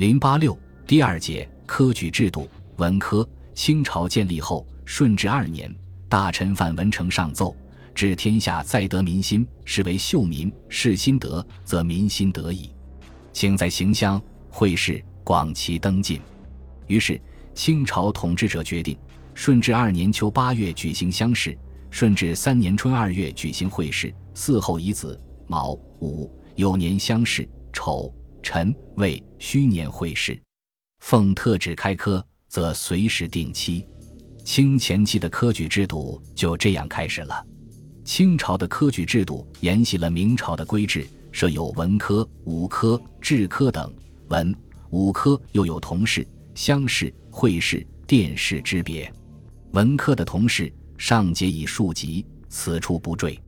零八六第二节科举制度文科。清朝建立后，顺治二年，大臣范文成上奏：治天下在得民心，是为秀民；事心得，则民心得矣。请在行乡会试广其登进。于是，清朝统治者决定，顺治二年秋八月举行乡试，顺治三年春二月举行会试。嗣后以子卯午酉年乡试，丑臣为虚年会试。奉特旨开科。则随时定期。清前期的科举制度就这样开始了。清朝的科举制度沿袭了明朝的规制，设有文科、武科、制科等。文、武科又有同试、乡试、会试、殿试之别。文科的同试上节以庶级，此处不赘。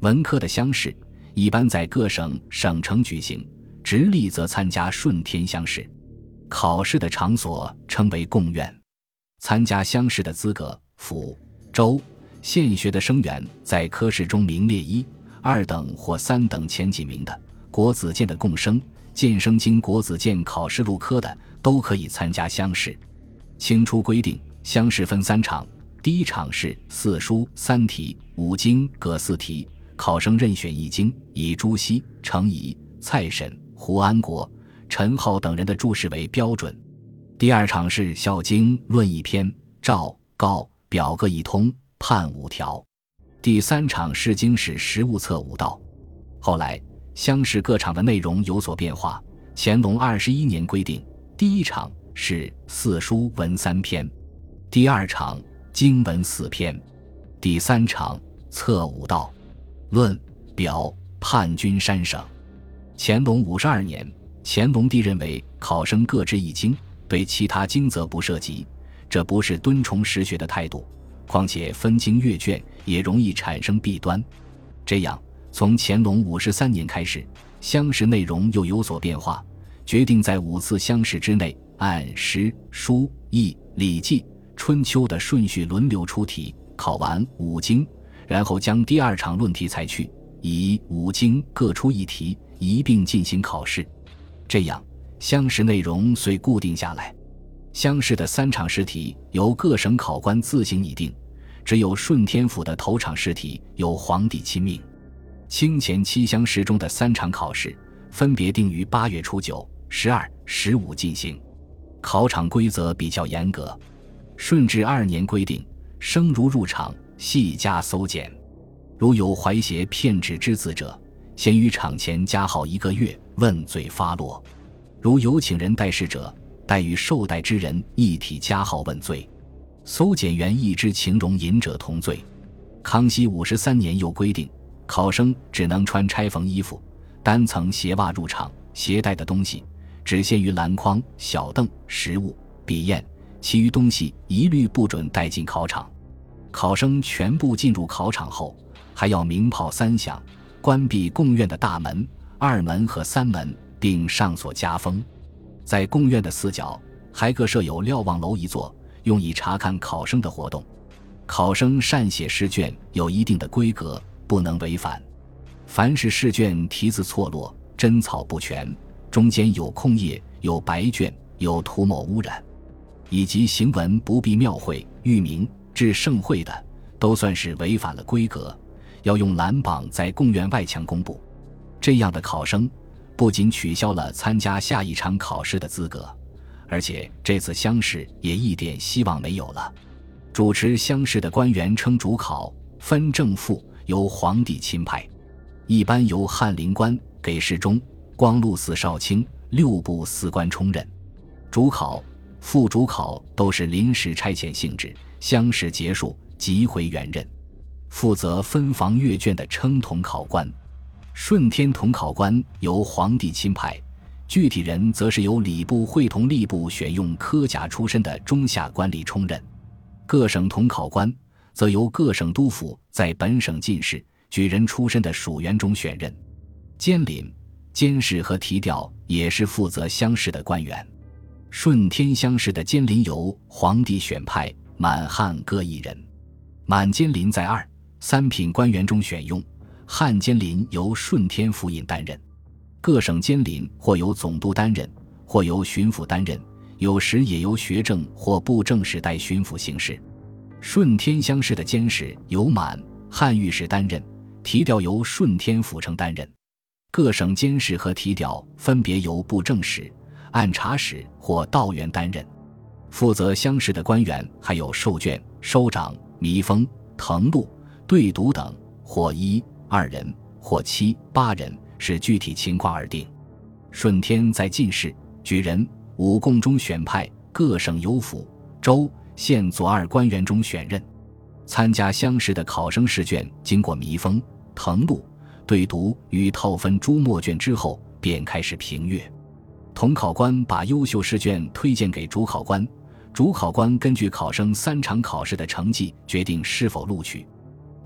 文科的乡试一般在各省省城举行，直隶则参加顺天乡试。考试的场所称为贡院，参加乡试的资格，府、州、县学的生源在科试中名列一、二等或三等前几名的，国子监的贡生、荐生经国子监考试录科的，都可以参加乡试。清初规定，乡试分三场，第一场是四书三题、五经各四题，考生任选一经，以朱熹、程颐、蔡沈、胡安国。陈浩等人的注释为标准。第二场是《孝经》论一篇，诏告表各一通，判五条。第三场试经史实物测五道。后来乡试各场的内容有所变化。乾隆二十一年规定，第一场是四书文三篇，第二场经文四篇，第三场测五道，论表判均三省。乾隆五十二年。乾隆帝认为考生各知一经，对其他经则不涉及，这不是敦崇实学的态度。况且分经阅卷也容易产生弊端。这样，从乾隆五十三年开始，乡试内容又有所变化，决定在五次乡试之内，按诗、书、易、礼、记、春秋的顺序轮流出题，考完五经，然后将第二场论题裁去，以五经各出一题，一并进行考试。这样，乡试内容虽固定下来，乡试的三场试题由各省考官自行拟定，只有顺天府的头场试题由皇帝亲命。清前七乡试中的三场考试分别定于八月初九、十二、十五进行，考场规则比较严格。顺治二年规定，生如入场，系加搜检，如有怀挟骗纸之字者。先于场前加号一个月，问罪发落。如有请人代事者，待与受代之人一体加号问罪。搜检员亦知情容隐者同罪。康熙五十三年又规定，考生只能穿拆缝衣服、单层鞋袜入场，携带的东西只限于篮筐、小凳、食物、笔砚，其余东西一律不准带进考场。考生全部进入考场后，还要鸣炮三响。关闭贡院的大门、二门和三门，并上锁加封。在贡院的四角还各设有瞭望楼一座，用以查看考生的活动。考生善写试卷有一定的规格，不能违反。凡是试卷题字错落、针草不全、中间有空页、有白卷、有涂抹污染，以及行文不必庙会、域名、至盛会的，都算是违反了规格。要用蓝榜在贡院外墙公布，这样的考生不仅取消了参加下一场考试的资格，而且这次乡试也一点希望没有了。主持乡试的官员称主考，分正副，由皇帝钦派，一般由翰林官给事中、光禄寺少卿、六部司官充任。主考、副主考都是临时差遣性质，乡试结束即回原任。负责分房阅卷的称统考官，顺天统考官由皇帝钦派，具体人则是由礼部会同吏部选用科甲出身的中下官吏充任。各省统考官则由各省督府在本省进士、举人出身的属员中选任。监领、监事和提调也是负责乡试的官员。顺天乡试的监临由皇帝选派，满汉各一人。满监临在二。三品官员中选用，汉监临由顺天府尹担任，各省监临或由总督担任，或由巡抚担任，有时也由学政或布政使代巡抚行事。顺天乡试的监事由满汉御史担任，提调由顺天府城担任。各省监事和提调分别由布政使、按察使或道员担任。负责乡试的官员还有授卷、收长、弥封、誊录、对读等，或一、二人，或七、八人，视具体情况而定。顺天在进士、举人、五贡中选派，各省有府、州、县左二官员中选任。参加乡试的考生试卷经过密封、誊录。对读与套分朱墨卷之后，便开始评阅。统考官把优秀试卷推荐给主考官，主考官根据考生三场考试的成绩决定是否录取。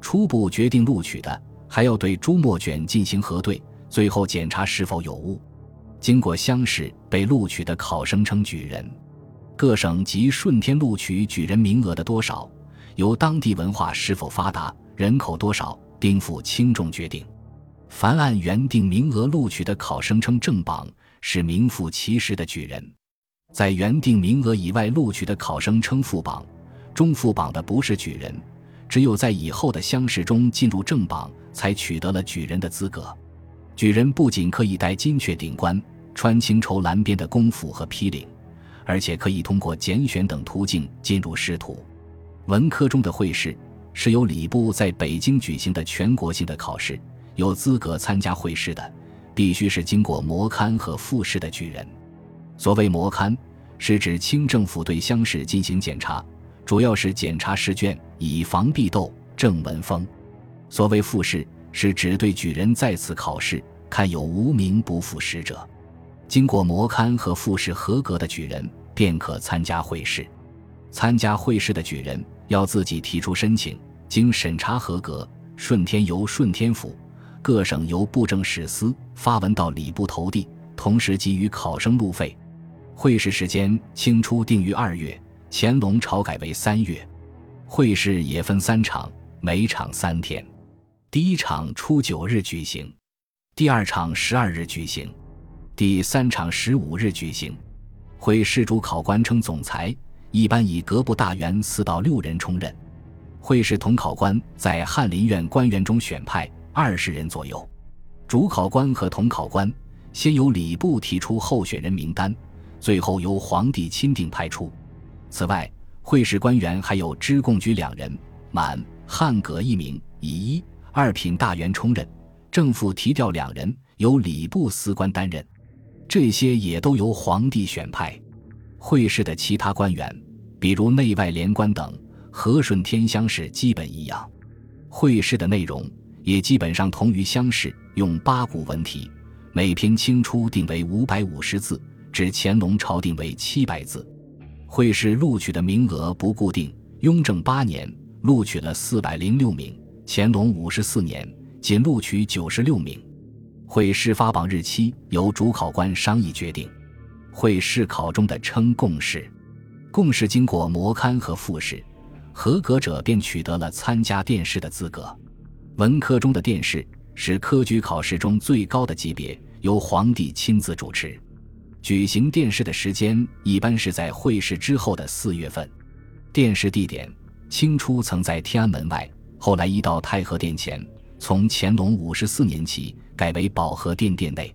初步决定录取的，还要对朱墨卷进行核对，最后检查是否有误。经过乡试被录取的考生称举人。各省及顺天录取举人名额的多少，由当地文化是否发达、人口多少、丁富轻重决定。凡按原定名额录取的考生称正榜，是名副其实的举人；在原定名额以外录取的考生称副榜，中副榜的不是举人。只有在以后的乡试中进入正榜，才取得了举人的资格。举人不仅可以戴金阙顶冠、穿青绸蓝边的公服和披领，而且可以通过拣选等途径进入仕途。文科中的会试是由礼部在北京举行的全国性的考试。有资格参加会试的，必须是经过模勘和复试的举人。所谓模勘，是指清政府对乡试进行检查，主要是检查试卷，以防弊斗、正文风。所谓复试，是指对举人再次考试，看有无名不副实者。经过模勘和复试合格的举人，便可参加会试。参加会试的举人要自己提出申请，经审查合格，顺天由顺天府。各省由布政使司发文到礼部投递，同时给予考生路费。会试时间清初定于二月，乾隆朝改为三月。会试也分三场，每场三天。第一场初九日举行，第二场十二日举行，第三场十五日举行。会试主考官称总裁，一般以各部大员四到六人充任。会试统考官在翰林院官员中选派。二十人左右，主考官和统考官先由礼部提出候选人名单，最后由皇帝钦定派出。此外，会试官员还有知贡举两人，满汉各一名，以一二品大员充任；正副提调两人，由礼部司官担任。这些也都由皇帝选派。会试的其他官员，比如内外连官等，和顺天乡试基本一样。会试的内容。也基本上同于乡试，用八股文题，每篇清初定为五百五十字，至乾隆朝定为七百字。会试录取的名额不固定，雍正八年录取了四百零六名，乾隆五十四年仅录取九十六名。会试发榜日期由主考官商议决定。会试考中的称贡士，贡士经过模勘和复试，合格者便取得了参加殿试的资格。文科中的殿试是科举考试中最高的级别，由皇帝亲自主持。举行殿试的时间一般是在会试之后的四月份。殿试地点清初曾在天安门外，后来移到太和殿前。从乾隆五十四年起改为保和殿殿内。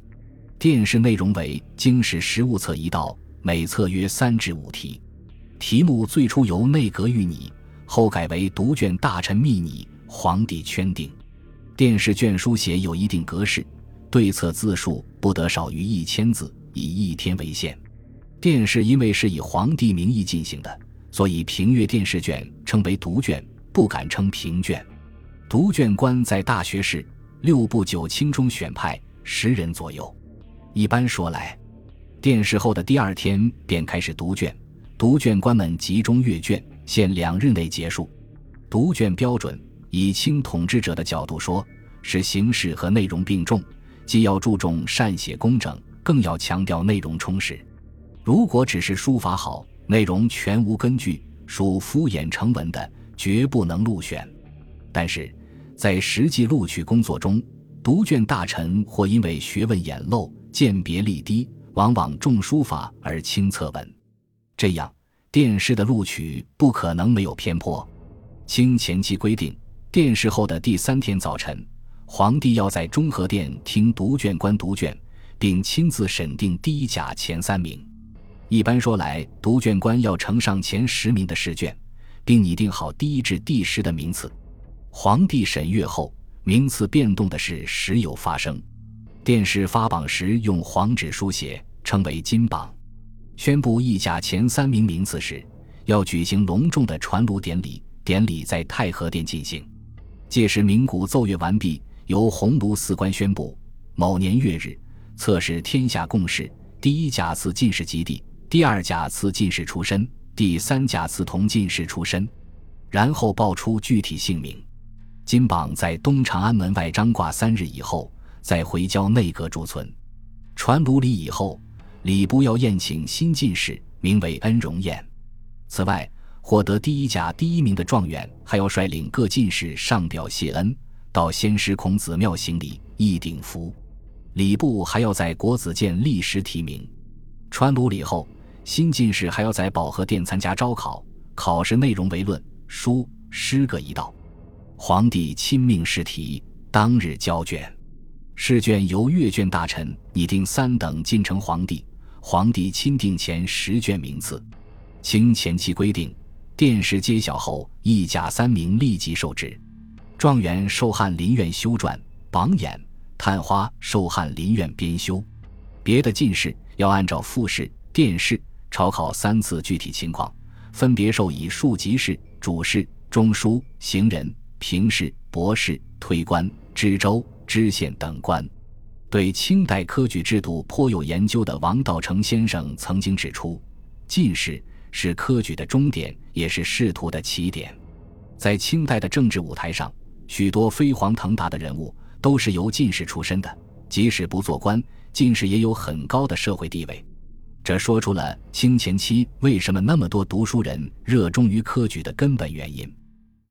殿试内容为经史实物册一道，每册约三至五题。题目最初由内阁御拟，后改为读卷大臣密拟。皇帝圈定，殿试卷书写有一定格式，对策字数不得少于一千字，以一天为限。殿试因为是以皇帝名义进行的，所以评阅殿试卷称为读卷，不敢称评卷。读卷官在大学士、六部九卿中选派十人左右。一般说来，殿试后的第二天便开始读卷，读卷官们集中阅卷，限两日内结束。读卷标准。以清统治者的角度说，是形式和内容并重，既要注重善写工整，更要强调内容充实。如果只是书法好，内容全无根据，属敷衍成文的，绝不能入选。但是，在实际录取工作中，读卷大臣或因为学问眼漏、鉴别力低，往往重书法而轻策文，这样殿试的录取不可能没有偏颇。清前期规定，殿试后的第三天早晨，皇帝要在中和殿听读卷官读卷，并亲自审定第一甲前三名。一般说来，读卷官要呈上前十名的试卷，并拟定好第一至第十的名次。皇帝审阅后，名次变动的事时有发生。殿试发榜时用黄纸书写，称为金榜。宣布一甲前三名名次时，要举行隆重的传炉典礼，典礼在太和殿进行。届时鸣鼓奏乐完毕，由鸿胪寺官宣布某年月日测试天下共试第一甲次进士及第。第二甲次进士出身，第三甲次同进士出身，然后报出具体姓名。金榜在东长安门外张挂三日以后，再回交内阁贮存。传炉礼以后，礼部要宴请新进士，名为恩荣宴。此外，获得第一甲第一名的状元，还要率领各进士上表谢恩，到先师孔子庙行礼，一顶服。礼部还要在国子监历时提名。传炉礼后。新进士还要在保和殿参加招考，考试内容为论、书、诗各一道。皇帝亲命试题，当日交卷。试卷由阅卷大臣拟定三等进呈皇帝，皇帝钦定前十卷名次。清前期规定，殿试揭晓后，一甲三名立即受职。状元受翰林院修撰榜眼，探花受翰林院编修。别的进士要按照复试、殿试。朝考三次，具体情况分别授以庶吉士、主事、中书、行人、平事、博士、推官、知州、知县等官。对清代科举制度颇有研究的王道成先生曾经指出，进士是科举的终点，也是仕途的起点。在清代的政治舞台上，许多飞黄腾达的人物都是由进士出身的，即使不做官，进士也有很高的社会地位。这说出了清前期为什么那么多读书人热衷于科举的根本原因。